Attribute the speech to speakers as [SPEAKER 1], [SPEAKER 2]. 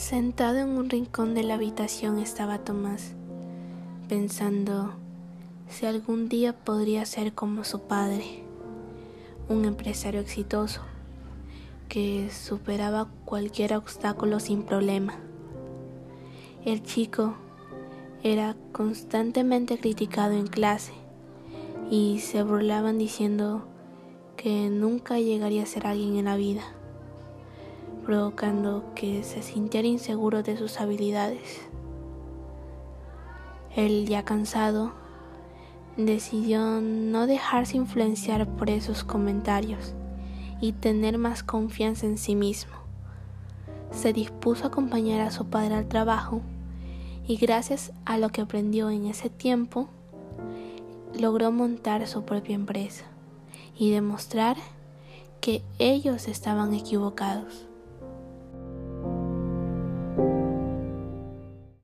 [SPEAKER 1] Sentado en un rincón de la habitación estaba Tomás, pensando si algún día podría ser como su padre, un empresario exitoso que superaba cualquier obstáculo sin problema. El chico era constantemente criticado en clase y se burlaban diciendo que nunca llegaría a ser alguien en la vida provocando que se sintiera inseguro de sus habilidades. Él, ya cansado, decidió no dejarse influenciar por esos comentarios y tener más confianza en sí mismo. Se dispuso a acompañar a su padre al trabajo y gracias a lo que aprendió en ese tiempo, logró montar su propia empresa y demostrar que ellos estaban equivocados.